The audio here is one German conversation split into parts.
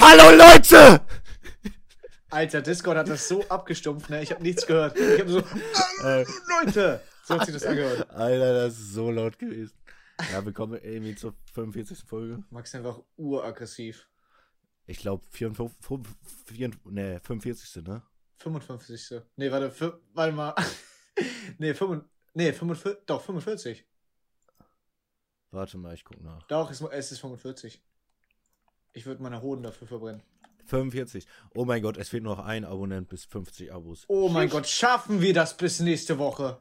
Hallo Leute! Alter, Discord hat das so abgestumpft, ne? Ich habe nichts gehört. Ich habe so, äh, Leute! So hat sich das angehört. Alter, das ist so laut gewesen. Ja, wir kommen irgendwie zur 45. Folge. Max ist einfach uraggressiv. Ich glaube, 54, nee, 45. ne? 55. Nee, warte, für, warte mal. nee, 5, nee 45, doch, 45. Warte mal, ich guck nach. Doch, es, es ist 45. Ich würde meine Hoden dafür verbrennen. 45. Oh mein Gott, es fehlt nur noch ein Abonnent bis 50 Abos. Oh mein Gott, schaffen wir das bis nächste Woche?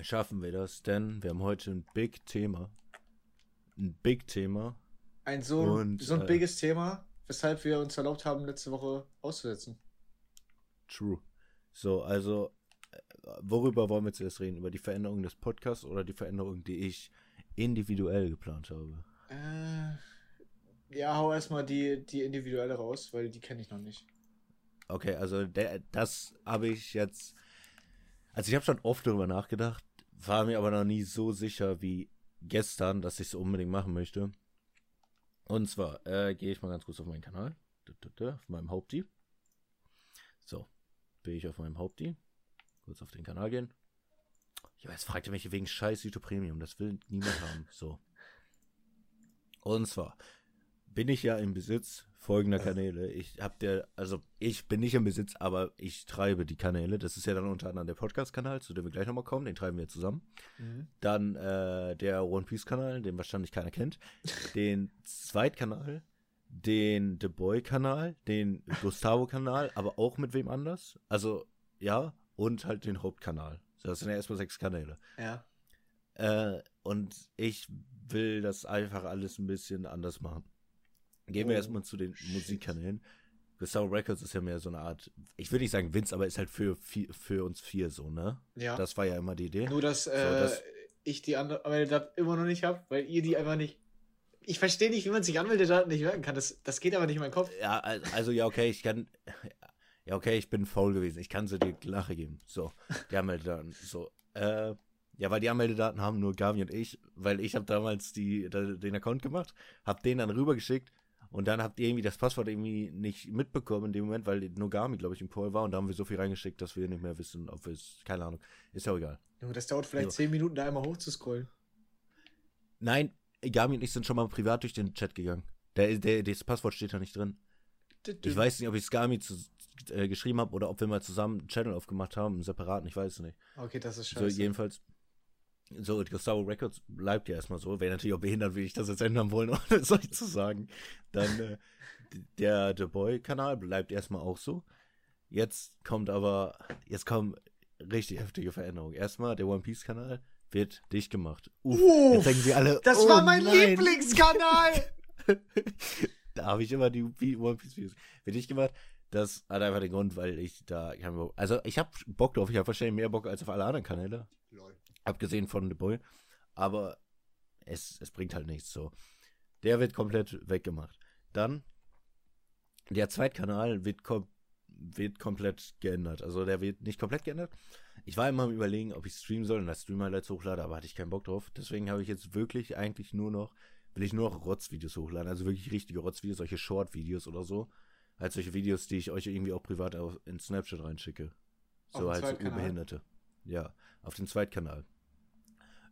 Schaffen wir das, denn wir haben heute ein Big Thema. Ein Big Thema. Ein so, Und, so ein äh, biges Thema, weshalb wir uns erlaubt haben, letzte Woche auszusetzen. True. So, also, äh, worüber wollen wir zuerst reden? Über die Veränderung des Podcasts oder die Veränderung, die ich individuell geplant habe? Äh, ja, hau erstmal die, die individuelle raus, weil die kenne ich noch nicht. Okay, also der, das habe ich jetzt. Also ich habe schon oft darüber nachgedacht, war mir aber noch nie so sicher wie gestern, dass ich es unbedingt machen möchte. Und zwar äh, gehe ich mal ganz kurz auf meinen Kanal, auf meinem Haupti. So, bin ich auf meinem Haupti. Kurz auf den Kanal gehen. Ja, jetzt fragt ihr mich wegen scheiß YouTube Premium. Das will niemand haben. So. Und zwar bin ich ja im Besitz folgender Kanäle. Ich hab der, also ich bin nicht im Besitz, aber ich treibe die Kanäle. Das ist ja dann unter anderem der Podcast-Kanal, zu dem wir gleich nochmal kommen. Den treiben wir zusammen. Mhm. Dann äh, der One Piece-Kanal, den wahrscheinlich keiner kennt. Den Zweitkanal, den The Boy-Kanal, den Gustavo-Kanal, aber auch mit wem anders. Also, ja, und halt den Hauptkanal. Das sind ja erstmal sechs Kanäle. Ja. Äh, und ich will das einfach alles ein bisschen anders machen. Gehen wir oh. erstmal zu den Musikkanälen. Gustavo Records ist ja mehr so eine Art, ich würde nicht sagen Vince, aber ist halt für, für uns vier so, ne? Ja. Das war ja immer die Idee. Nur, dass, so, äh, dass ich die Anmeldedaten immer noch nicht habe, weil ihr die einfach nicht. Ich verstehe nicht, wie man sich Anmeldedaten nicht merken kann. Das, das geht aber nicht in meinen Kopf. Ja, also ja, okay, ich kann. Ja, okay, ich bin faul gewesen. Ich kann sie dir Lache geben. So, die Anmeldedaten. So, äh, ja, weil die Anmeldedaten haben nur Gavi und ich, weil ich habe damals die, den Account gemacht, habe den dann rübergeschickt und dann habt ihr irgendwie das Passwort irgendwie nicht mitbekommen in dem Moment, weil nur Gami, glaube ich, im Call war und da haben wir so viel reingeschickt, dass wir nicht mehr wissen, ob wir es, keine Ahnung, ist ja egal. Das dauert vielleicht so. zehn Minuten, da einmal hochzuscrollen. Nein, Gami und ich sind schon mal privat durch den Chat gegangen. Der, der, das Passwort steht da nicht drin. Ich weiß nicht, ob ich es Gami zu, äh, geschrieben habe oder ob wir mal zusammen einen Channel aufgemacht haben, einen separaten, ich weiß es nicht. Okay, das ist scheiße. So, jedenfalls, so, Gustavo Records bleibt ja erstmal so. Wäre natürlich auch behindert, wie ich das jetzt ändern wollen, ohne es euch zu sagen. Dann äh, der The Boy-Kanal bleibt erstmal auch so. Jetzt kommt aber, jetzt kommen richtig heftige Veränderungen. Erstmal, der One Piece-Kanal wird dicht gemacht. Uff, Uff, jetzt denken sie alle. Das oh war mein nein. Lieblingskanal! da habe ich immer die One Piece-Videos. Wird dicht gemacht. Das hat einfach den Grund, weil ich da. Also, ich habe Bock drauf. Ich habe wahrscheinlich mehr Bock als auf alle anderen Kanäle. Lol. Abgesehen von The Boy. Aber es, es bringt halt nichts so. Der wird komplett weggemacht. Dann, der Zweitkanal wird, kom wird komplett geändert. Also der wird nicht komplett geändert. Ich war immer am überlegen, ob ich streamen soll und das Stream-Highlights hochlade, aber hatte ich keinen Bock drauf. Deswegen habe ich jetzt wirklich eigentlich nur noch, will ich nur noch Rotzvideos hochladen. Also wirklich richtige Rotzvideos, solche Short-Videos oder so. Halt solche Videos, die ich euch irgendwie auch privat in Snapchat reinschicke. So halt so Behinderte. Ja, auf den Zweitkanal.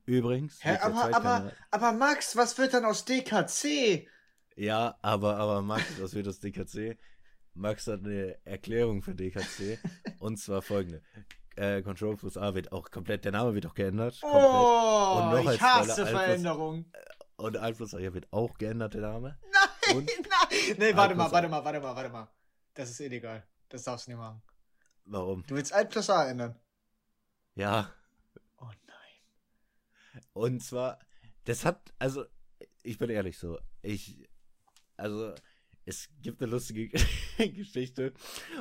Übrigens. Hä, aber, aber, aber Max, was wird dann aus DKC? Ja, aber, aber Max, was wird aus DKC? Max hat eine Erklärung für DKC. und zwar folgende. Äh, Control plus A wird auch komplett, der Name wird auch geändert. Komplett. Oh, und noch ich hasse Veränderungen. Und Einflussreicher wird auch geändert, der Name. Nein, und nein. Nee, warte mal, warte mal, warte mal, warte mal. Das ist illegal. Das darfst du nicht machen. Warum? Du willst 1 plus A ändern. Ja. Und zwar, das hat, also, ich bin ehrlich so, ich, also, es gibt eine lustige Geschichte.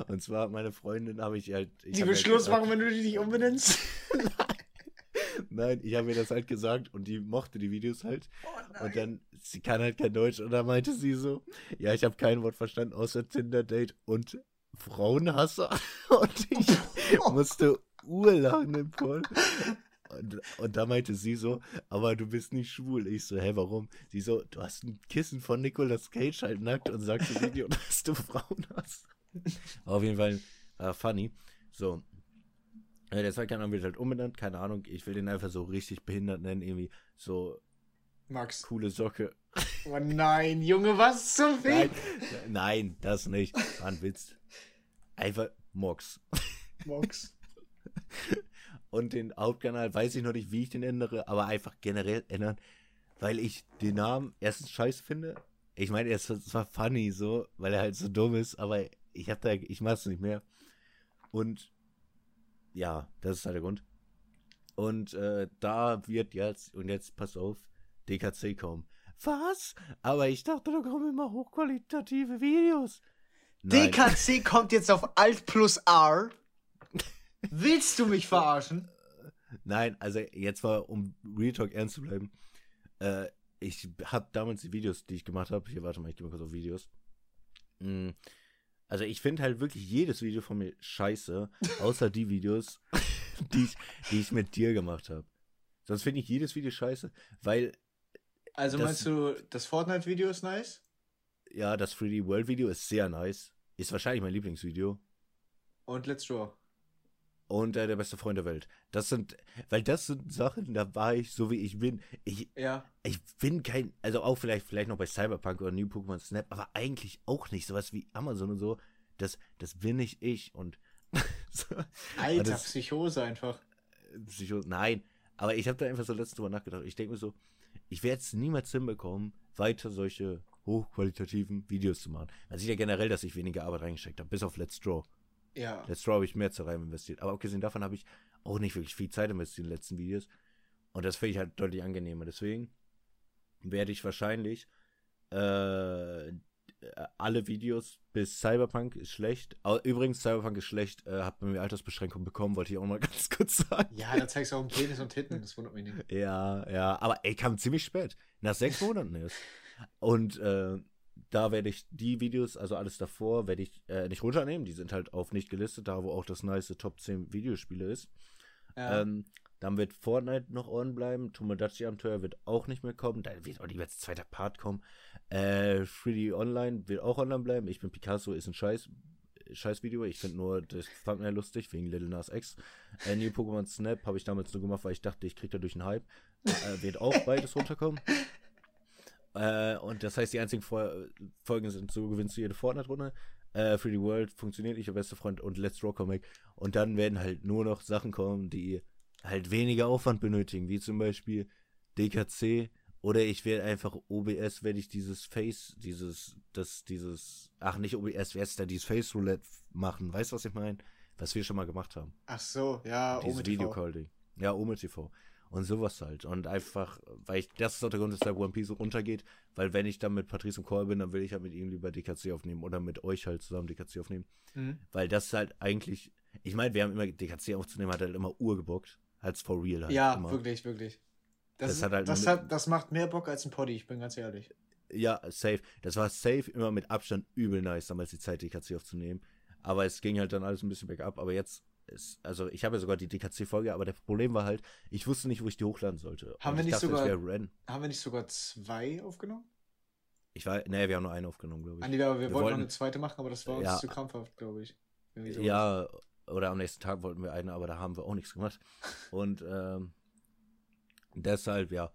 Und zwar, meine Freundin habe ich halt. Ich Die will halt Schluss machen, wenn du dich umbenennst. Nein, ich habe ihr das halt gesagt und die mochte die Videos halt. Oh und dann, sie kann halt kein Deutsch und da meinte sie so, ja, ich habe kein Wort verstanden außer Tinder-Date und Frauenhasser. Und ich musste urlachen im Voll. Und, und da meinte sie so, aber du bist nicht schwul. Ich so, hä, warum? Sie so, du hast ein Kissen von Nicolas Cage halt nackt und sagst im Video, dass du Frauen hast. Auf jeden Fall äh, funny. So. Äh, der Zweitkanal wird halt umbenannt, keine Ahnung. Ich will den einfach so richtig behindert nennen, irgendwie so Max. coole Socke. Oh nein, Junge, was zum Nein, Fick? nein, das nicht. War ein Witz. Einfach Mox. Max. Und den Hauptkanal weiß ich noch nicht, wie ich den ändere, aber einfach generell ändern, weil ich den Namen erstens scheiße finde. Ich meine, es war- es war funny so, weil er halt so dumm ist, aber ich hab da, ich mach's nicht mehr. Und ja, das ist halt der Grund. Und äh, da wird jetzt, und jetzt pass auf, DKC kommen. Was? Aber ich dachte, da kommen immer hochqualitative Videos. Nein. DKC kommt jetzt auf Alt plus R. Willst du mich verarschen? Nein, also jetzt mal, um Real Talk ernst zu bleiben. Äh, ich habe damals die Videos, die ich gemacht habe, hier warte mal, ich gehe mal kurz auf Videos. Mm, Also ich finde halt wirklich jedes Video von mir scheiße, außer die Videos, die ich, die ich mit dir gemacht habe. Sonst finde ich jedes Video scheiße, weil Also Das- meinst du, das Fortnite-Video ist nice? ja, das 3D World Video ist sehr nice. Ist wahrscheinlich mein Lieblingsvideo. Und Let's Draw. Und äh, der beste Freund der Welt. Das sind, weil das sind Sachen, da war ich so wie ich bin. Ich, Ja. Ich bin kein, also auch vielleicht, vielleicht noch bei Cyberpunk oder New Pokémon Snap, aber eigentlich auch nicht sowas wie Amazon und so. Das, das bin nicht ich und so, Alter, das- Psychose einfach. Psycho, nein. Aber ich habe da einfach so letztens drüber nachgedacht. Ich denke mir so, ich werde es niemals hinbekommen, weiter solche hochqualitativen Videos zu machen. Man sieht ja generell, dass ich weniger Arbeit reingesteckt habe, bis auf Let's Draw. Ja. Let's Draw habe ich mehr Zeit rein investiert. Aber abgesehen davon habe ich auch nicht wirklich viel Zeit investiert in den letzten Videos. Und das finde ich halt deutlich angenehmer. Deswegen werde ich wahrscheinlich äh, alle Videos bis Cyberpunk ist schlecht. Übrigens, Cyberpunk ist schlecht, äh, hat bei mir Altersbeschränkung bekommen, wollte ich auch mal ganz kurz sagen. Ja, da zeigst du auch Penis und Titten, das wundert mich nicht. Ja, ja, aber ey, kam ziemlich spät. Nach sechs Monaten erst. Und äh, da werde ich die Videos, also alles davor, werde ich äh, nicht runternehmen. Die sind halt auf nicht gelistet, da wo auch das nice Top 10 Videospiele ist. Ja. Ähm, dann wird Fortnite noch on bleiben. Tomodachi-Abenteuer wird auch nicht mehr kommen. Da wird auch nicht mehr zweiter Part kommen. Äh, 3D Online wird auch online bleiben. Ich bin Picasso, ist ein Scheiß. Scheiß Video. Ich finde nur das Thumbnail lustig, wegen Little Nas X. Äh, New Pokémon Snap habe ich damals nur gemacht, weil ich dachte, ich krieg dadurch einen Hype. Äh, wird auch beides runterkommen. Äh, und das heißt, die einzigen Fol- Folgen sind, so gewinnst du jede Fortnite-Runde. Äh, 3D World funktioniert nicht, der beste Freund und Let's Draw Comic. Und dann werden halt nur noch Sachen kommen, die halt weniger Aufwand benötigen, wie zum Beispiel DKC oder ich werde einfach OBS, werde ich dieses Face, dieses, das, dieses, ach nicht OBS, wer ist da, dieses Face Roulette machen, weißt du, was ich meine? Was wir schon mal gemacht haben. Ach so, ja, Dieses TV. Videocalling. Ja, Ome TV. Und sowas halt. Und einfach, weil ich, das ist auch der Grund, weshalb One Piece so runtergeht, weil wenn ich dann mit Patrice im Call bin, dann will ich halt mit ihm lieber DKC aufnehmen oder mit euch halt zusammen DKC aufnehmen. Mhm. Weil das halt eigentlich, ich meine, wir haben immer DKC aufzunehmen, hat halt immer urgebockt. Als for real halt. Ja, immer. wirklich, wirklich. Das, Das ist- hat halt das, hat, das macht mehr Bock als ein Poddy, ich bin ganz ehrlich. Ja, safe. Das war safe immer mit Abstand übel nice, damals die Zeit, DKC aufzunehmen. Aber es ging halt dann alles ein bisschen bergab. Aber jetzt ist, also ich habe ja sogar die DKC-Folge, aber das Problem war halt, ich wusste nicht, wo ich die hochladen sollte. Haben Und wir ich nicht dachte, sogar- es. Haben wir nicht sogar zwei aufgenommen? Ich war, nee, wir haben nur einen aufgenommen, glaube ich. Nee, aber wir, Wir wollten noch eine zweite machen, aber das war uns Ja. zu krampfhaft, glaube ich. Ja, oder am nächsten Tag wollten wir eine, aber da haben wir auch nichts gemacht. Und ähm, deshalb, ja.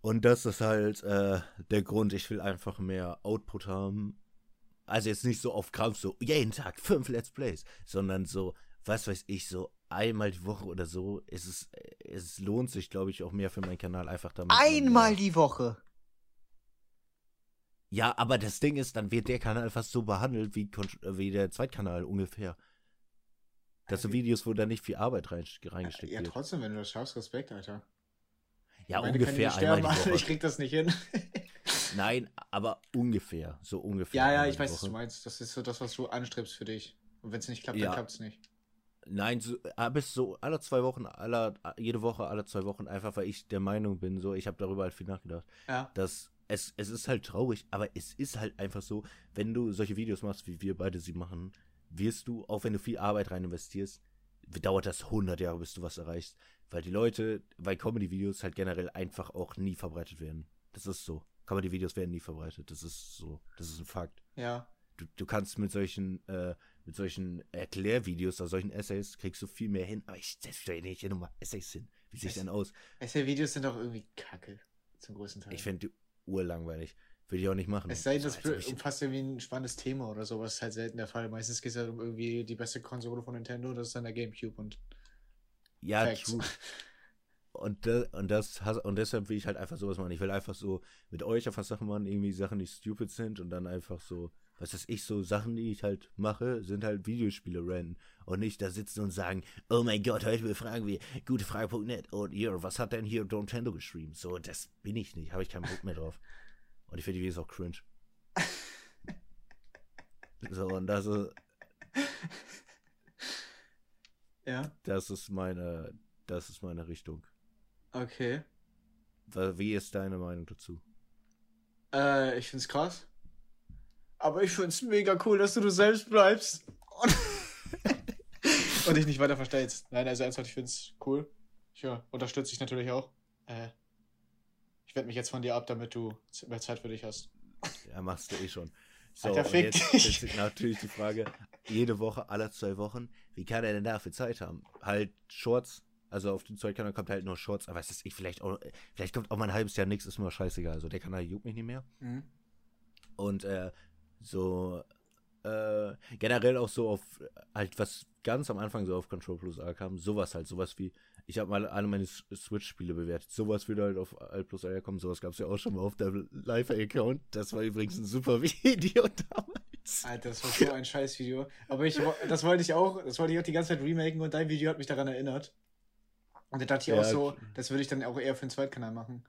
Und das ist halt äh, der Grund, ich will einfach mehr Output haben. Also jetzt nicht so auf Krampf, so jeden Tag fünf Let's Plays, sondern so, was weiß ich, so einmal die Woche oder so. Es, ist, es lohnt sich, glaube ich, auch mehr für meinen Kanal einfach damit. Einmal die Woche. Ja, aber das Ding ist, dann wird der Kanal fast so behandelt wie, äh, wie der Zweitkanal ungefähr. Das sind Wie- Videos, wo da nicht viel Arbeit rein, reingesteckt Ja, wird. trotzdem, wenn du das schaffst, Respekt, Alter. Ja, Meine ungefähr einmal die Woche. Ich krieg das nicht hin. Nein, aber ungefähr. So ungefähr. ja, ja, ich weiß, was Woche. du meinst. Das ist so das, was du anstrebst für dich. Und wenn es nicht klappt, Ja. dann klappt es nicht. Nein, so, äh, bis so alle zwei Wochen, alle, jede Woche, alle zwei Wochen, einfach weil ich der Meinung bin, so, ich habe darüber halt viel nachgedacht, Ja. dass es, es ist halt traurig, aber es ist halt einfach so, wenn du solche Videos machst, wie wir beide sie machen, wirst du, auch wenn du viel Arbeit rein investierst, dauert das 100 Jahre, bis du was erreichst. Weil die Leute, weil Comedy-Videos halt generell einfach auch nie verbreitet werden. Das ist so. Comedy-Videos werden nie verbreitet. Das ist so. Das ist ein Fakt. Ja. Du, du kannst mit solchen, äh, mit solchen Erklärvideos oder solchen Essays kriegst du viel mehr hin. Aber ich setze da nicht hier nochmal Essays hin. Wie sieht Es- denn aus? Essay-Videos sind doch irgendwie kacke. Zum größten Teil. Ich finde die urlangweilig. Würde ich auch nicht machen. Es sei denn, das als ob ich- umfasst irgendwie ein spannendes Thema oder sowas. ist halt selten der Fall. Meistens geht es halt um irgendwie die beste Konsole von Nintendo, das ist dann der Gamecube und Ja, Facts. true. Und, das, und, das, und deshalb will ich halt einfach sowas machen. Ich will einfach so mit euch einfach Sachen machen, irgendwie Sachen, die stupid sind und dann einfach so, was weiß ich, so Sachen, die ich halt mache, sind halt Videospiele rennen. Und nicht da sitzen und sagen, oh mein Gott, heute befragen wir gutefrage.net und ihr, was hat denn hier Nintendo geschrieben? So, das bin ich nicht, habe ich keinen Bock mehr drauf. Und ich finde die Videos auch cringe. So, und das ist, Ja, das ist meine, das ist meine Richtung. okay. Wie ist deine Meinung dazu? Äh, ich find's krass. Aber ich find's mega cool, dass du du selbst bleibst. Und, und dich nicht weiter verstellst. Nein, also ernsthaft, ich find's cool. Ja, unterstütze ich natürlich auch. Äh, ich wende mich jetzt von dir ab, damit du mehr Zeit für dich hast. Ja, machst du eh schon. So, Alter, und fick jetzt, dich. jetzt ist natürlich die Frage, jede Woche, alle zwei Wochen, wie kann er denn dafür Zeit haben? Halt Shorts, also auf dem Zeugkanal kommt halt nur Shorts, aber es ist ich vielleicht auch, vielleicht kommt auch mal ein halbes Jahr nichts, ist mir scheißegal. Also der Kanal juckt mich nicht mehr. Mhm. Und äh, so äh, generell auch so auf halt was ganz am Anfang so auf Control Plus A kam, sowas halt, sowas wie, ich habe mal alle meine Switch-Spiele bewertet, sowas würde halt auf Alt Plus A kommen, sowas gab es ja auch schon mal auf der Live-Account. Das war übrigens ein super Video damals. Alter, das war so ein Scheißvideo. Aber ich, das wollte ich auch, das wollte ich auch die ganze Zeit remaken und dein Video hat mich daran erinnert. Und da dachte ich Ja, auch so, das würde ich dann auch eher für den Zweitkanal machen.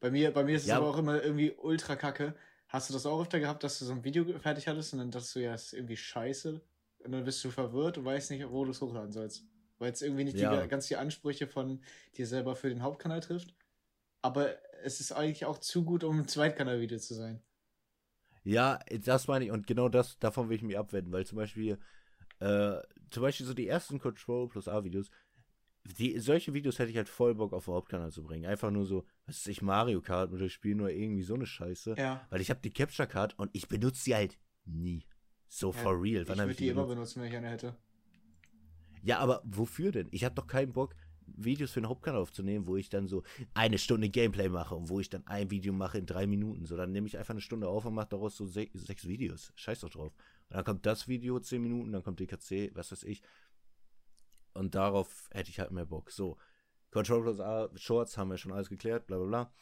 Bei mir, bei mir ist es Ja. aber auch immer irgendwie ultra kacke. Hast du das auch öfter gehabt, dass du so ein Video fertig hattest und dann dachtest du, ja, das ist irgendwie scheiße. Und dann bist du verwirrt und weißt nicht, wo du es hochladen sollst. Weil es irgendwie nicht Ja. die, ganz die Ansprüche von dir selber für den Hauptkanal trifft. Aber es ist eigentlich auch zu gut, um ein Zweitkanal-Video zu sein. Ja, das meine ich und genau das, davon will ich mich abwenden, weil zum Beispiel, äh, zum Beispiel so die ersten Control Plus A Videos, die, solche Videos hätte ich halt voll Bock auf den Hauptkanal zu bringen. Einfach nur so, was weiß ich, Mario Kart oder ich spiele nur irgendwie so eine Scheiße. Ja. Weil ich habe die Capture Card und ich benutze sie halt nie. So Ja, for real. Ich Wann habe würde ich die die immer benutzen, wenn ich eine hätte. Ja, aber wofür denn? Ich habe doch keinen Bock, Videos für den Hauptkanal aufzunehmen, wo ich dann so eine Stunde Gameplay mache und wo ich dann ein Video mache in drei Minuten. So, dann nehme ich einfach eine Stunde auf und mache daraus so se sechs Videos. Scheiß doch drauf. Und dann kommt das Video zehn Minuten, dann kommt DKC, was weiß ich. Und darauf hätte ich halt mehr Bock. So, Control Plus A, Shorts haben wir schon alles geklärt, bla bla bla.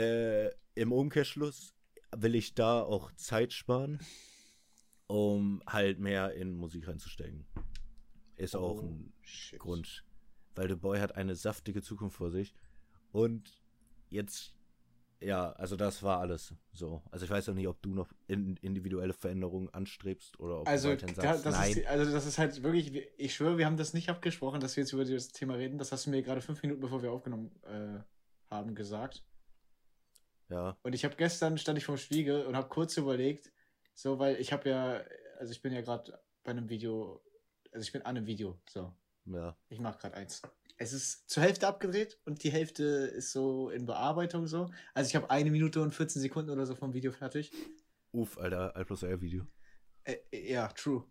Äh, Im Umkehrschluss will ich da auch Zeit sparen, um halt mehr in Musik reinzustecken. Ist auch Oh, ein shit. Grund. Weil The Boy hat eine saftige Zukunft vor sich. Und jetzt, ja, also das war alles so. Also ich weiß auch nicht, ob du noch in, individuelle Veränderungen anstrebst oder ob Also, du weiterhin da, sagst, das nein. ist, also das ist halt wirklich, ich schwöre, wir haben das nicht abgesprochen, dass wir jetzt über dieses Thema reden. Das hast du mir gerade fünf Minuten, bevor wir aufgenommen äh, haben, gesagt. ja, Und ich habe gestern, stand ich vorm Spiegel und habe kurz überlegt, so, weil ich habe ja, also ich bin ja gerade bei einem Video, also ich bin an einem Video, so. Ja. Ich mache gerade eins. Es ist zur Hälfte abgedreht und die Hälfte ist so in Bearbeitung so. Also ich habe eine Minute und 14 Sekunden oder so vom Video fertig. Uff, Alter, Alt plus R Video. Äh, ja, true.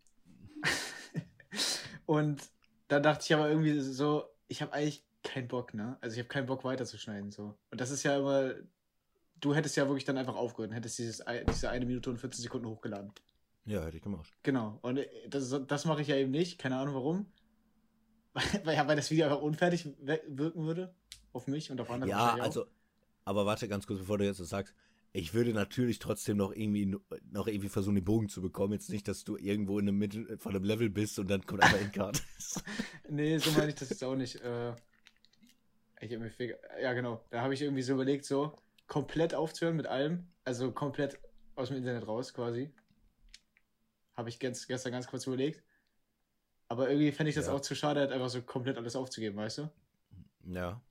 und dann dachte ich aber irgendwie so, ich habe eigentlich keinen Bock, ne? Also ich habe keinen Bock weiterzuschneiden so. Und das ist ja immer, du hättest ja wirklich dann einfach aufgehört und hättest dieses, diese eine Minute und 14 Sekunden hochgeladen. Ja, hätte ich gemacht. Genau. Und äh, das, das mache ich ja eben nicht. Keine Ahnung warum. weil, ja, weil das Video einfach unfertig wirken würde. Auf mich und auf andere. Ja, also, aber warte ganz kurz, bevor du jetzt das sagst. Ich würde natürlich trotzdem noch irgendwie noch irgendwie versuchen, den Bogen zu bekommen. Jetzt nicht, dass du irgendwo in der Mitte von einem Level bist und dann kommt einfach Endcard. Nee, so meine ich das jetzt auch nicht. Äh, ich mir viel, ja, genau. Da habe ich irgendwie so überlegt, so komplett aufzuhören mit allem. Also komplett aus dem Internet raus quasi. Habe ich ganz, gestern ganz kurz überlegt. Aber irgendwie fände ich das Ja. auch zu schade, halt einfach so komplett alles aufzugeben, weißt du? ja.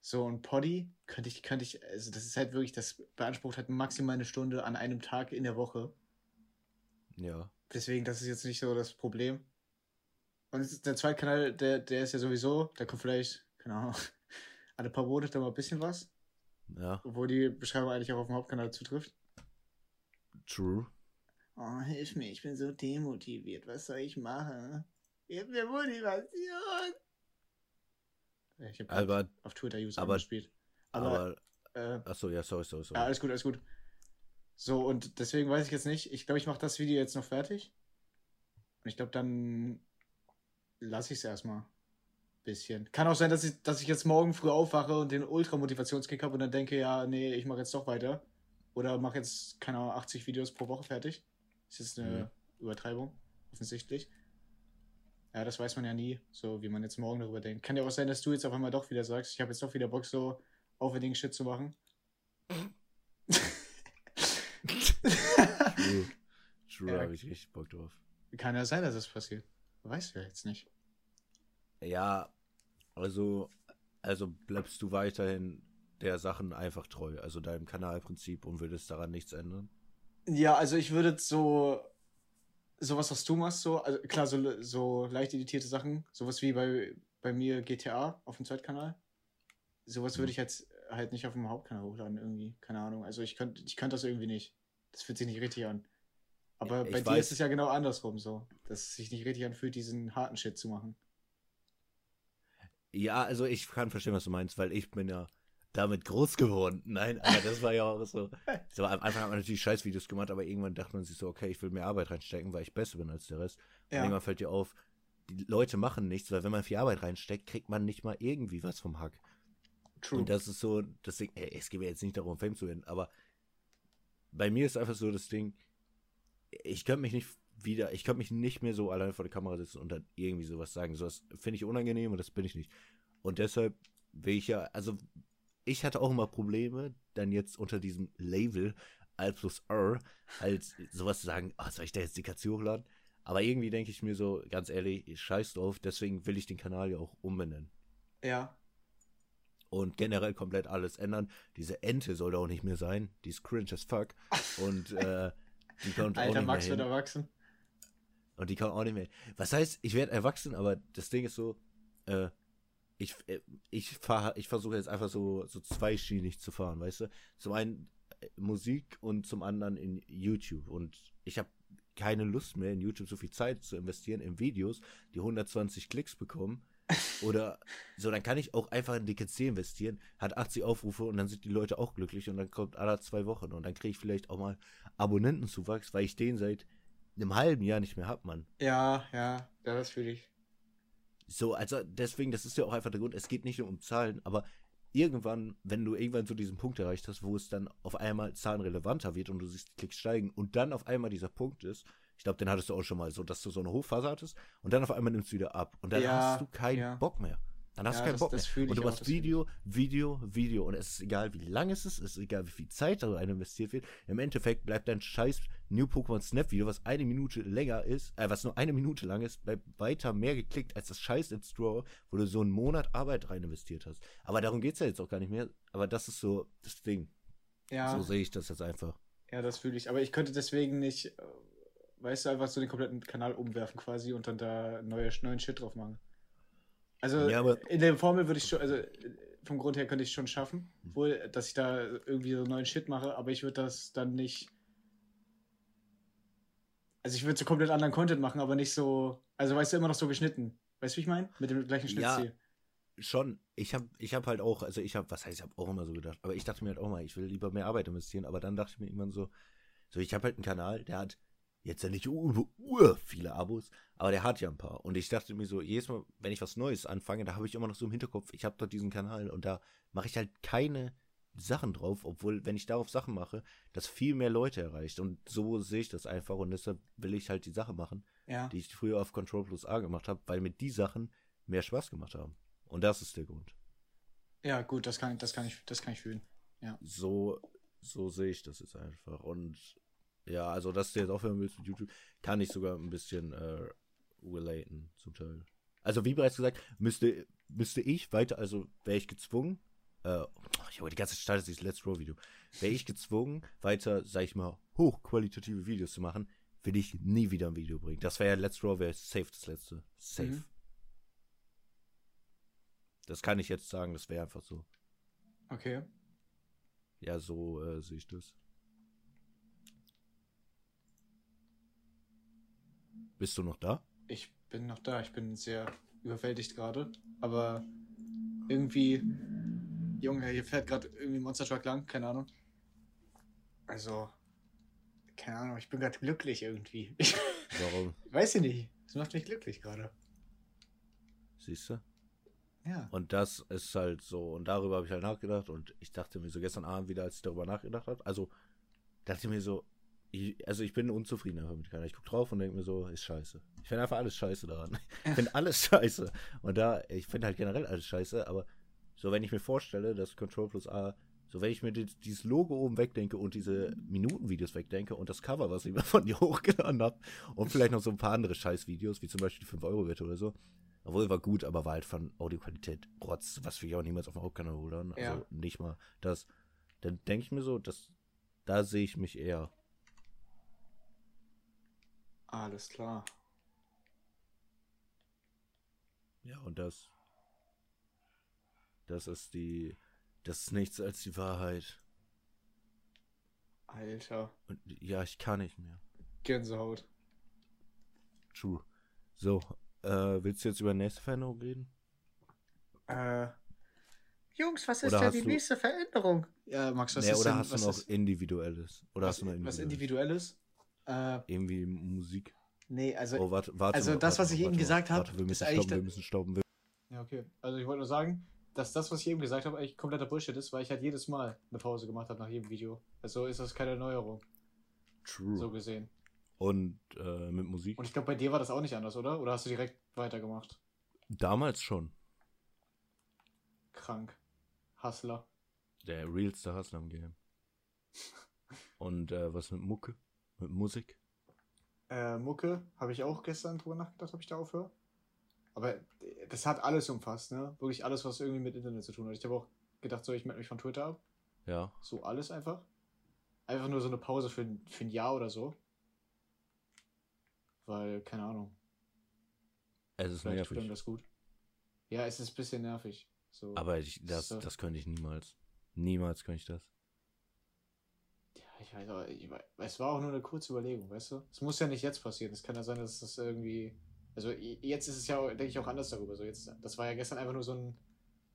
So, und Poddy könnte ich, könnte ich, also das ist halt wirklich, das beansprucht halt maximal eine Stunde an einem Tag in der Woche. Ja. Deswegen, das ist jetzt nicht so das Problem. Und der zweite Kanal, der, der ist ja sowieso, da kommt vielleicht, keine Ahnung, alle paar Monate mal ein bisschen was. Ja. Obwohl die Beschreibung eigentlich auch auf dem Hauptkanal zutrifft. True. Oh, hilf mir, ich bin so demotiviert. Was soll ich machen? Gib mir Motivation. Ich habe aber, auf Twitter User aber, gespielt. Aber, aber äh, achso, ja, sorry, sorry, sorry. ja, alles gut, alles gut. So, und deswegen weiß ich jetzt nicht. Ich glaube, ich mache das Video jetzt noch fertig. Und ich glaube, dann lasse ich es erstmal. Bisschen. Kann auch sein, dass ich, dass ich jetzt morgen früh aufwache und den Ultra-Motivationskick habe und dann denke, ja, nee, ich mache jetzt doch weiter. Oder mache jetzt, keine Ahnung, 80 Videos pro Woche fertig. Ist eine Mhm. Übertreibung, offensichtlich. Ja, das weiß man ja nie, so wie man jetzt morgen darüber denkt. Kann ja auch sein, dass du jetzt auf einmal doch wieder sagst, ich habe jetzt doch wieder Bock, so aufwendigen Shit zu machen. True. True, Ja. habe ich richtig Bock drauf. Kann ja sein, dass das passiert. Weißt du ja jetzt nicht. Ja, also, also bleibst du weiterhin der Sachen einfach treu, also deinem Kanalprinzip und würdest daran nichts ändern? Ja, also ich würde so sowas, was du machst, so, also klar, so, so leicht editierte Sachen, sowas wie bei, bei mir GTA auf dem Zweitkanal. Sowas würde Mhm. ich jetzt halt nicht auf dem Hauptkanal hochladen, irgendwie. Keine Ahnung. Also ich könnte ich könnte das irgendwie nicht. Das fühlt sich nicht richtig an. Aber Ich bei dir weiß- ist es ja genau andersrum so, dass es sich nicht richtig anfühlt, diesen harten Shit zu machen. Ja, also ich kann verstehen, was du meinst, weil ich bin ja damit groß geworden. Nein, aber das war ja auch so. so am Anfang hat man natürlich Scheißvideos gemacht, aber irgendwann dachte man sich so, okay, ich will mehr Arbeit reinstecken, weil ich besser bin als der Rest. Und Ja. irgendwann fällt dir auf, die Leute machen nichts, weil wenn man viel Arbeit reinsteckt, kriegt man nicht mal irgendwie was vom Hack. True. Und das ist so, das Ding, ey, es geht mir jetzt nicht darum, Fame zu werden, aber bei mir ist einfach so das Ding, ich könnte mich nicht wieder, ich könnte mich nicht mehr so alleine vor der Kamera sitzen und dann irgendwie sowas sagen. Sowas finde ich unangenehm und das bin ich nicht. Und deshalb will ich ja, also ich hatte auch immer Probleme, dann jetzt unter diesem Label Al plus R halt sowas zu sagen, oh, soll ich da jetzt die Katze hochladen? Aber irgendwie denke ich mir so, ganz ehrlich, ich scheiß drauf, deswegen will ich den Kanal ja auch umbenennen ja. und generell komplett alles ändern. Diese Ente soll da auch nicht mehr sein. Die ist cringe as fuck. Und äh, die kommt auch Alter nicht Max mehr wird hin. erwachsen. Und die kommt auch nicht mehr. Was heißt, ich werde erwachsen, aber das Ding ist so, äh, ich, äh, ich, fahr, ich versuche jetzt einfach so, so zweischienig zu fahren, weißt du? Zum einen äh, Musik und zum anderen in YouTube. Und ich habe keine Lust mehr, in YouTube so viel Zeit zu investieren in Videos, die 120 Klicks bekommen. Oder so, dann kann ich auch einfach in DKC investieren, hat 80 Aufrufe und dann sind die Leute auch glücklich und dann kommt alle zwei Wochen und dann kriege ich vielleicht auch mal Abonnentenzuwachs, weil ich den seit einem halben Jahr nicht mehr hab, Mann. Ja, ja, ja, das fühle ich. So, also deswegen, das ist ja auch einfach der Grund, es geht nicht nur um Zahlen, aber irgendwann, wenn du irgendwann so diesen Punkt erreicht hast, wo es dann auf einmal zahlenrelevanter wird und du siehst die Klicks steigen und dann auf einmal dieser Punkt ist, ich glaube, den hattest du auch schon mal so, dass du so eine Hochphase hattest und dann auf einmal nimmst du wieder ab und dann Ja, hast du keinen ja. Bock mehr. Dann hast Ja, du keinen das- Bock das mehr. Und du machst. Video, Video, Video und es ist egal, wie lang es ist, es ist egal, wie viel Zeit da rein investiert wird. Im Endeffekt bleibt dein scheiß New Pokémon Snap Video, was eine Minute länger ist, äh, was nur eine Minute lang ist, bleibt weiter mehr geklickt als das scheiß It's Draw, wo du so einen Monat Arbeit rein investiert hast. Aber darum geht's ja jetzt auch gar nicht mehr. Aber das ist so das Ding. Ja. So sehe ich das jetzt einfach. Ja, das fühle ich. Aber ich könnte deswegen nicht, äh, weißt du, einfach so den kompletten Kanal umwerfen quasi und dann da neue, neuen Shit drauf machen. Also Ja, in der Formel würde ich schon, also vom Grund her könnte ich es schon schaffen, Hm. wohl, dass ich da irgendwie so neuen Shit mache, aber ich würde das dann nicht. Also ich würde so komplett anderen Content machen, aber nicht so, also weißt du, immer noch so geschnitten. Weißt du, wie ich meine? Mit dem gleichen Ja. Schnittstil. Schon, ich habe ich hab halt auch, also ich habe, was heißt, ich habe auch immer so gedacht, aber ich dachte mir halt auch mal, ich will lieber mehr Arbeit investieren, aber dann dachte ich mir irgendwann so, so ich habe halt einen Kanal, der hat jetzt ja nicht ur, ur viele Abos, aber der hat ja ein paar. Und ich dachte mir so, jedes Mal, wenn ich was Neues anfange, da habe ich immer noch so im Hinterkopf, ich habe dort diesen Kanal und da mache ich halt keine Sachen drauf, obwohl, wenn ich darauf Sachen mache, das viel mehr Leute erreicht. Und so sehe ich das einfach und deshalb will ich halt die Sache machen, Ja. die ich früher auf Control Plus A gemacht habe, weil mir die Sachen mehr Spaß gemacht haben. Und das ist der Grund. Ja, gut, das kann, das kann ich, das kann ich fühlen. So, so sehe ich das jetzt einfach. Und ja, also, dass du jetzt aufhören willst mit YouTube, kann ich sogar ein bisschen äh, relaten zum Teil. Also, wie bereits gesagt, müsste, müsste ich weiter, also wäre ich gezwungen, äh, ich habe die ganze Zeit startet dieses Let's Row Video, wäre ich gezwungen, weiter, sag ich mal, hochqualitative Videos zu machen, will ich nie wieder ein Video bringen. Das wäre ja Let's Draw, wäre safe das letzte. Safe. Mhm. Das kann ich jetzt sagen, das wäre einfach so. Okay. Ja, so äh, sehe ich das. Bist du noch da? Ich bin noch da. Ich bin sehr überwältigt gerade. Aber irgendwie. Junge, hier fährt gerade irgendwie Monster Truck lang. Keine Ahnung. Also. Keine Ahnung. Ich bin gerade glücklich irgendwie. Ich Warum? weiß ich nicht. Das macht mich glücklich gerade. Siehst du? Ja. Und das ist halt so, und darüber habe ich halt nachgedacht und ich dachte mir so gestern Abend wieder, als ich darüber nachgedacht habe, also dachte ich mir so, ich, also ich bin unzufrieden einfach mit keiner. Ich gucke drauf und denke mir so, ist scheiße. Ich finde einfach alles scheiße daran. Ich finde alles scheiße. Und da, ich finde halt generell alles scheiße, aber so wenn ich mir vorstelle, dass Control plus A, so wenn ich mir die, dieses Logo oben wegdenke und diese Minutenvideos wegdenke und das Cover, was ich mir von dir hochgeladen habe und vielleicht noch so ein paar andere Scheißvideos, wie zum Beispiel die 5-Euro-Wette oder so, obwohl war gut, aber war halt von Audioqualität Rotz, was wir ja auch niemals auf dem Hauptkanal holen. Also Ja. nicht mal das. Dann denke ich mir so, dass da sehe ich mich eher. Alles klar. Ja, und das. Das ist die. Das ist nichts als die Wahrheit. Alter. Und ja, ich kann nicht mehr. Gänsehaut. True. So, äh, willst du jetzt über nächste Veränderung reden? Äh. Jungs, was ist Oder denn die du- nächste Veränderung? Ja, Max, was nee, ist oder denn, hast du was noch ist, Individuelles? Oder was, hast du noch was Individuelles? Äh, Irgendwie Musik. nee, also Oh, warte, warte. also das, warte was ich eben gesagt hab, Warte, wir ist müssen da- wir müssen stoppen. Wir Ja, okay. Also ich wollte nur sagen, dass das, was ich eben gesagt habe, eigentlich kompletter Bullshit ist, weil ich halt jedes Mal eine Pause gemacht habe nach jedem Video. Also ist das keine Neuerung, True. so gesehen. Und äh, mit Musik? Und ich glaube, bei dir war das auch nicht anders, oder? Oder hast du direkt weitergemacht? Damals schon. Krank. Hustler. Der realste Hustler am Game. Und äh, was mit Mucke? Mit Musik? Äh, Mucke, habe ich auch gestern drüber nachgedacht, ob ich da aufhöre. Aber äh, das hat alles umfasst, ne? Wirklich alles, was irgendwie mit Internet zu tun hat. Ich habe auch gedacht, so, ich melde mich von Twitter ab. Ja. So alles einfach. Einfach nur so eine Pause für, ein- für ein Jahr oder so. Weil, keine Ahnung, Es ist vielleicht tut nervig. das gut. Ja, es ist ein bisschen nervig. So. Aber ich, das, So. das könnte ich niemals. Niemals könnte ich das. Ich weiß aber, ich, weiß- es war auch nur eine kurze Überlegung, weißt du? Es muss ja nicht jetzt passieren. Es kann ja sein, dass das irgendwie. Also jetzt ist es ja, denke ich, auch anders darüber. So jetzt, das war ja gestern einfach nur so ein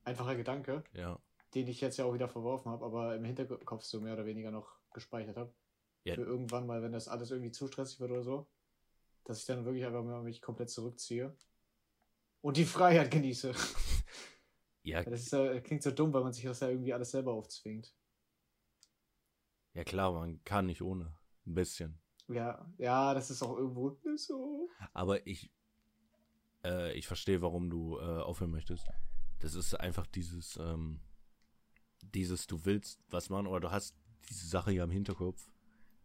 einfacher Gedanke, Ja. den ich jetzt ja auch wieder verworfen habe, aber im Hinterkopf so mehr oder weniger noch gespeichert habe. Ja. Für irgendwann mal, wenn das alles irgendwie zu stressig wird oder so, dass ich dann wirklich einfach mal mich komplett zurückziehe und die Freiheit genieße. Ja, Das ist ja, klingt so dumm, weil man sich das ja irgendwie alles selber aufzwingt. Ja klar, man kann nicht ohne. Ein bisschen. Ja, ja, das ist auch irgendwo so. Aber ich, äh, ich verstehe, warum du äh, aufhören möchtest. Das ist einfach dieses, ähm, dieses, du willst was machen oder du hast diese Sache ja im Hinterkopf,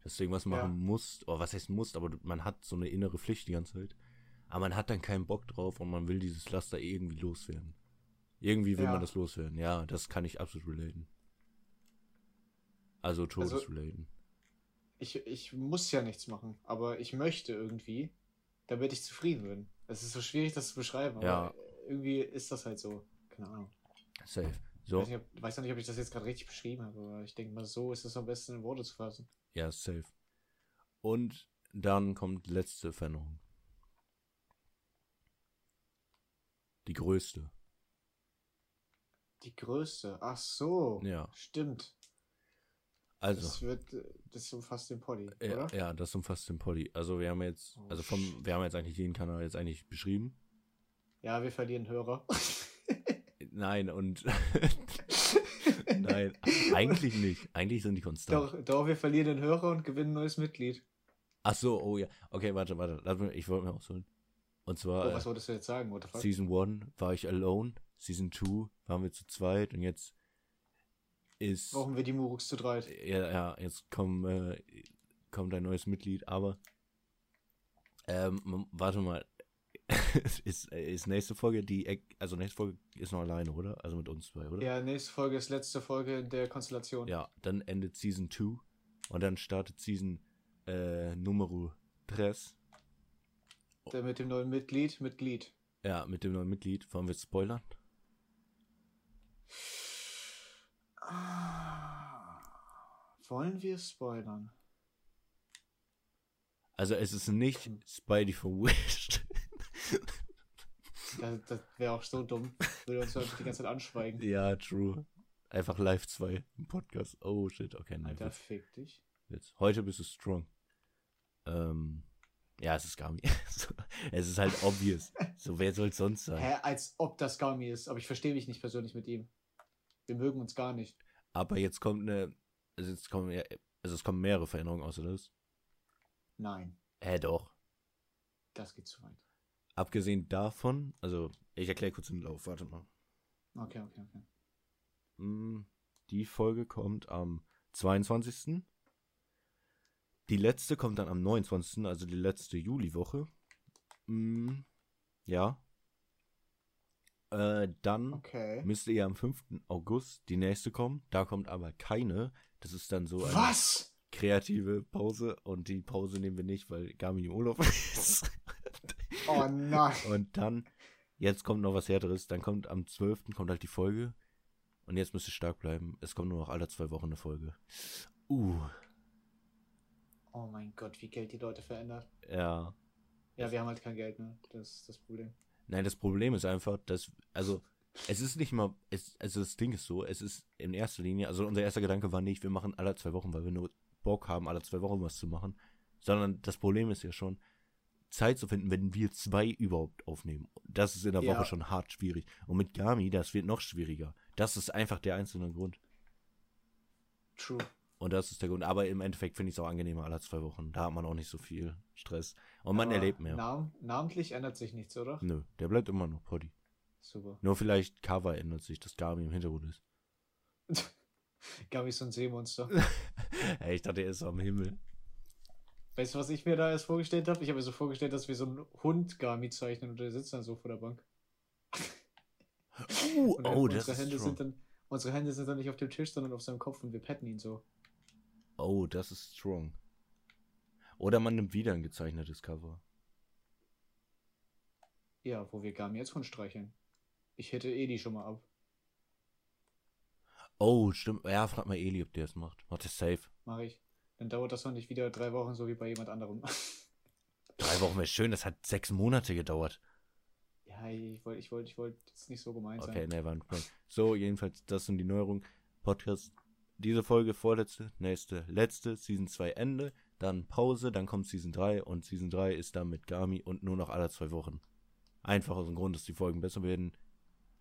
dass du irgendwas machen Ja. musst, oder was heißt musst, aber man hat so eine innere Pflicht die ganze Zeit. Aber man hat dann keinen Bock drauf und man will dieses Laster irgendwie loswerden. Irgendwie will Ja. man das loswerden. Ja, das kann ich absolut relaten. Also Todesrelaten. Ich, ich muss ja nichts machen, aber ich möchte irgendwie, damit ich zufrieden bin. Es ist so schwierig, das zu beschreiben, aber Ja. irgendwie ist das halt so. Keine Ahnung. Safe. Ich So, weiß, nicht, ob, weiß noch nicht, ob ich das jetzt gerade richtig beschrieben habe, aber ich denke mal, so ist es am besten in Worte zu fassen. ja, safe. Und dann kommt die letzte Veränderung. Die größte. Die größte. Ach so. Ja. Stimmt. Also, Das wird, das umfasst den Poddy, ja, oder? ja, das umfasst den Poddy. Also wir haben jetzt, Oh, also vom, shit. wir haben jetzt eigentlich jeden Kanal jetzt eigentlich beschrieben. Ja, wir verlieren Hörer. Nein, und nein, eigentlich nicht. Eigentlich sind die konstant. doch, doch, wir verlieren den Hörer und gewinnen ein neues Mitglied. Ach so, oh ja. Okay, warte, warte. Ich wollte mir ausholen. Und zwar Oh, was äh, wolltest du jetzt sagen, what? Season 1 war ich alone, Season 2 waren wir zu zweit und jetzt ist Brauchen wir die Muruks zu dreit. ja, ja, jetzt komm, äh, kommt ein neues Mitglied, aber ähm, warte mal. ist, ist nächste Folge die, also nächste Folge ist noch alleine, oder? Also mit uns zwei, oder? Ja, nächste Folge ist letzte Folge der Konstellation. Ja, dann endet Season 2 und dann startet Season äh, Nummer Stress. Der mit dem neuen Mitglied, Mitglied. Ja, mit dem neuen Mitglied. Wollen wir spoilern? Ah, wollen wir spoilern? Also es ist nicht Spidey from Wish. Das, das wäre auch so dumm. Würde uns die ganze Zeit anschweigen. ja, true. Einfach live 2 im Podcast. Oh shit, okay, nein. Alter, fick dich. Witz. Heute bist du strong. Ähm, ja, es ist Gami. Es ist halt obvious. So, wer soll es sonst sein? Hä, als ob das Gami ist. Aber ich verstehe mich nicht persönlich mit ihm. Wir mögen uns gar nicht. Aber jetzt kommt eine. Also, jetzt kommen, also es kommen mehrere Veränderungen außer das. Nein, Hä, doch. das geht zu weit. Abgesehen davon, also ich erkläre kurz den Lauf, warte mal. Okay, okay, okay. Mm, Die Folge kommt am 22. Die letzte kommt dann am 29., also die letzte Juliwoche. Mm, Ja. Äh, dann Okay. müsste ja am 5. August die nächste kommen. Da kommt aber keine. Das ist dann so eine Was? kreative Pause und die Pause nehmen wir nicht, weil Garmin im Urlaub ist. Oh nein. Und dann, jetzt kommt noch was härteres, dann kommt am 12. kommt halt die Folge. Und jetzt müsst ihr stark bleiben. Es kommt nur noch alle zwei Wochen eine Folge. Uh, Oh mein Gott, wie Geld die Leute verändert. ja. Ja, wir haben halt kein Geld, ne? Das ist das Problem. Nein, das Problem ist einfach, dass, also, es ist nicht mal, es, also das Ding ist so, es ist in erster Linie, also unser erster Gedanke war nicht, wir machen alle zwei Wochen, weil wir nur Bock haben, alle zwei Wochen was zu machen. Sondern das Problem ist ja schon, Zeit zu finden, wenn wir zwei überhaupt aufnehmen. Das ist in der Ja. Woche schon hart schwierig. Und mit Gami, das wird noch schwieriger. Das ist einfach der einzelne Grund. True. Und das ist der Grund. Aber im Endeffekt finde ich es auch angenehmer alle zwei Wochen. Da hat man auch nicht so viel Stress. Und man Aber erlebt mehr. Nam namentlich ändert sich nichts, oder? Nö, der bleibt immer noch Poddy. Super. Nur vielleicht Cover ändert sich, dass Gami im Hintergrund ist. Gabi ist so ein Seemonster. Ey, ich dachte, er ist am Himmel. weißt du, was ich mir da erst vorgestellt habe? Ich habe mir so vorgestellt, dass wir so einen Hund Gami zeichnen und der sitzt dann so vor der Bank. Uh, dann oh, das unsere ist Hände strong. dann Unsere Hände sind dann nicht auf dem Tisch, sondern auf seinem Kopf und wir petten ihn so. Oh, das ist strong. Oder man nimmt wieder ein gezeichnetes Cover. Ja, wo wir Gami jetzt von streicheln. Ich hätte die schon mal ab. Oh, stimmt. Ja, frag mal Eli, ob der es macht. Macht er safe. Mache ich. Dann dauert das noch nicht wieder drei Wochen, so wie bei jemand anderem. Drei Wochen wäre schön, das hat sechs Monate gedauert. ja, ich wollte ich wollt, ich wollt jetzt nicht so gemeint Okay, sein. ne, war ein Prank. So, jedenfalls, das sind die Neuerungen. Podcast. Diese Folge, vorletzte, nächste, letzte, Season 2 Ende, dann Pause, dann kommt Season 3 und Season 3 ist dann mit Gami und nur noch alle zwei Wochen. Einfach aus dem Grund, dass die Folgen besser werden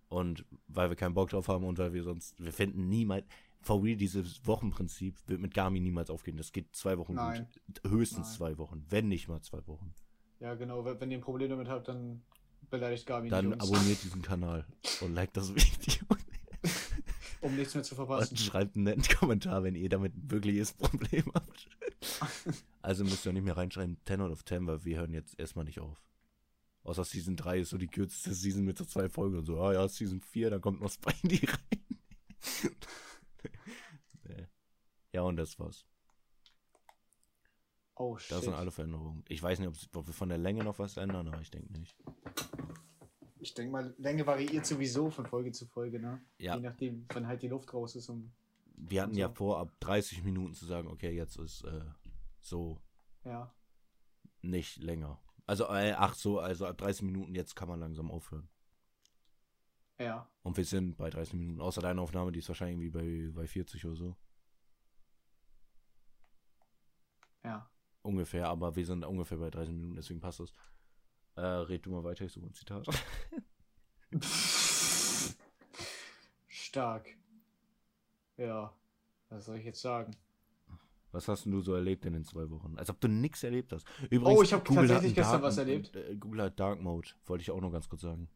und weil wir keinen Bock drauf haben und weil wir sonst, wir finden niemals, for real, dieses Wochenprinzip wird mit Gami niemals aufgehen. Das geht zwei Wochen Nein. gut. Höchstens Nein. zwei Wochen, wenn nicht mal zwei Wochen. Ja, genau. Wenn, ihr ein Problem damit habt, dann beleidigt Gami Dann nicht uns, abonniert diesen Kanal und liked das Video. um nichts mehr zu Und verpassen. schreibt einen netten Kommentar, wenn ihr damit ein wirkliches Problem habt. Also müsst ihr auch nicht mehr reinschreiben 10 out of 10, weil wir hören jetzt erstmal nicht auf. Außer Season 3 ist so die kürzeste Season mit so zwei Folgen und so, ah ja, Season 4, dann kommt noch Spidey rein. nee. Ja, und das war's. Oh, shit. Das sind alle Veränderungen. Ich weiß nicht, ob, ob wir von der Länge noch was ändern, aber ich denke nicht. Ich denke mal, Länge variiert sowieso von Folge zu Folge, ne? Ja. Je nachdem, wann halt die Luft raus ist. Und, Wir hatten Und ja so. vor, ab 30 Minuten zu sagen, okay, jetzt ist äh, so ja. nicht länger. Also, äh, ach so, also ab 30 Minuten jetzt kann man langsam aufhören. Ja. Und wir sind bei 30 Minuten. Außer deine Aufnahme, die ist wahrscheinlich irgendwie bei, bei 40 oder so. Ja. Ungefähr, aber wir sind ungefähr bei 30 Minuten, deswegen passt das. Äh, red du mal weiter, ich suche ein Zitat. Stark. Ja. Was soll ich jetzt sagen? Was hast denn du so erlebt in den zwei Wochen? Als ob du nichts erlebt hast. Übrigens, Oh, ich hab Google hat tatsächlich gestern Dark- was erlebt. Äh, Google hat Dark Mode, wollte ich auch noch ganz kurz sagen.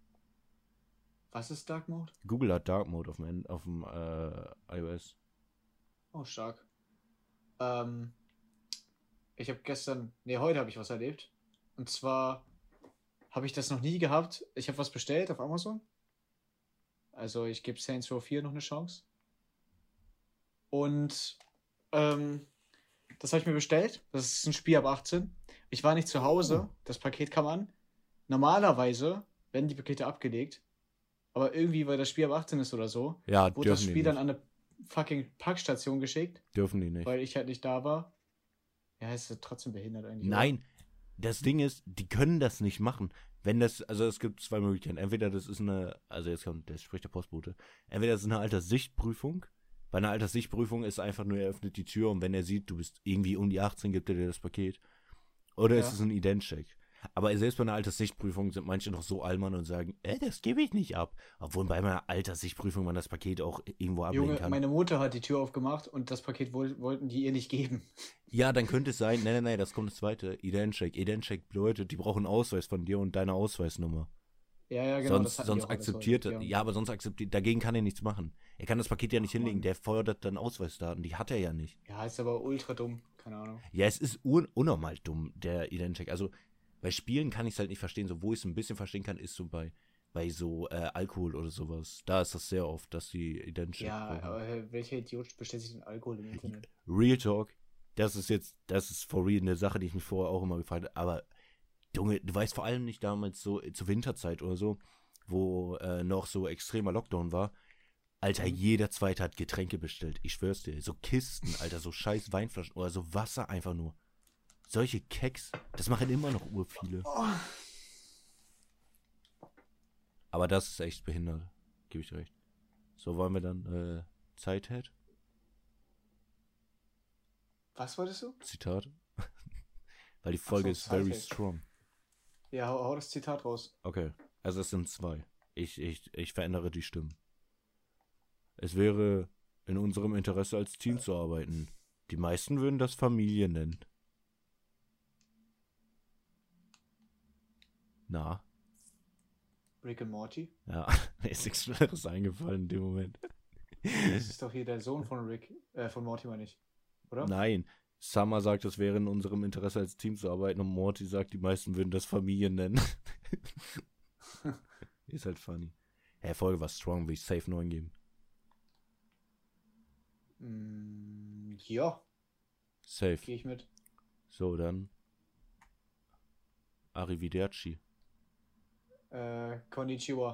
Was ist Dark Mode? Google hat Dark Mode auf dem, auf dem äh, iOS. Oh, stark. Ähm, ich habe gestern, nee, heute habe ich was erlebt. Und zwar habe ich das noch nie gehabt. Ich habe was bestellt auf Amazon. Also ich gebe Saints Row 4 noch eine Chance. Und ähm, das habe ich mir bestellt. Das ist ein Spiel ab 18. Ich war nicht zu Hause, das Paket kam an. Normalerweise werden die Pakete abgelegt. Aber irgendwie, weil das Spiel ab 18 ist oder so, Ja, wurde das Spiel dann an eine fucking Packstation geschickt, Dürfen die nicht. weil ich halt nicht da war. Ja, ist trotzdem behindert eigentlich. oder? Nein, das Ding ist, die können das nicht machen. Wenn das, also es gibt zwei Möglichkeiten. Entweder das ist eine, also jetzt kommt, das spricht der Postbote. Entweder das ist eine Alterssichtprüfung. Bei einer Alterssichtprüfung ist einfach nur, er öffnet die Tür und wenn er sieht, du bist irgendwie um die 18, gibt er dir das Paket. Oder Ja. ist es ein Identcheck. Aber selbst bei einer Alterssichtprüfung sind manche noch so allmann und sagen, äh, das gebe ich nicht ab. Obwohl bei einer Alterssichtprüfung man das Paket auch irgendwo ablegen Junge, kann. meine Mutter hat die Tür aufgemacht und das Paket woll wollten die ihr nicht geben. Ja, dann könnte es sein, nein, nein, nein, das kommt das zweite. Identcheck. Identcheck bedeutet, die brauchen einen Ausweis von dir und deine Ausweisnummer. Ja, ja, genau. sonst sonst akzeptiert er, ja. aber sonst akzeptiert, dagegen kann er nichts machen. Er kann das Paket ja nicht Ach, hinlegen, der fordert dann Ausweisdaten, die hat er ja nicht. Ja, ist aber ultra dumm. Keine Ahnung. Ja, es ist un unnormal dumm, der Identcheck. Also bei Spielen kann ich es halt nicht verstehen. So, wo ich es ein bisschen verstehen kann, ist so bei, bei so äh, Alkohol oder sowas. Da ist das sehr oft, dass die Identcheck Ja, brauchen. aber äh, welcher Idiot bestellt sich den Alkohol im Internet? Real Talk, das ist jetzt, das ist for real eine Sache, die ich mich vorher auch immer gefragt habe. Aber, Junge, du weißt vor allem nicht damals so äh, zur Winterzeit oder so, wo äh, noch so extremer Lockdown war. Alter, Mhm. jeder Zweite hat Getränke bestellt. Ich schwör's dir. So Kisten, Alter, so scheiß Weinflaschen oder so Wasser einfach nur. Solche Keks, das machen immer noch ur viele. Oh. Aber das ist echt behindert. Gebe ich dir recht. So, wollen wir dann äh, Zeit hat? Was wolltest du? Zitat? Weil die Folge so, ist very Zeit strong. Ja, hau, hau das Zitat raus. Okay, also es sind zwei. Ich, ich, ich verändere die Stimmen. Es wäre in unserem Interesse als Team zu arbeiten. Die meisten würden das Familie nennen. Na, Rick and Morty. ja, mir ist nichts Schweres eingefallen in dem Moment. Das ist doch hier der Sohn von Rick, äh, von Morty meine ich. Oder? Nein, Summer sagt, es wäre in unserem Interesse als Team zu arbeiten und Morty sagt, die meisten würden das Familie nennen. ist halt funny. Hey, Folge war strong, will ich safe 9 geben. Mm, ja, Safe. gehe ich mit. So, dann. Arrivederci. Äh, Konnichiwa.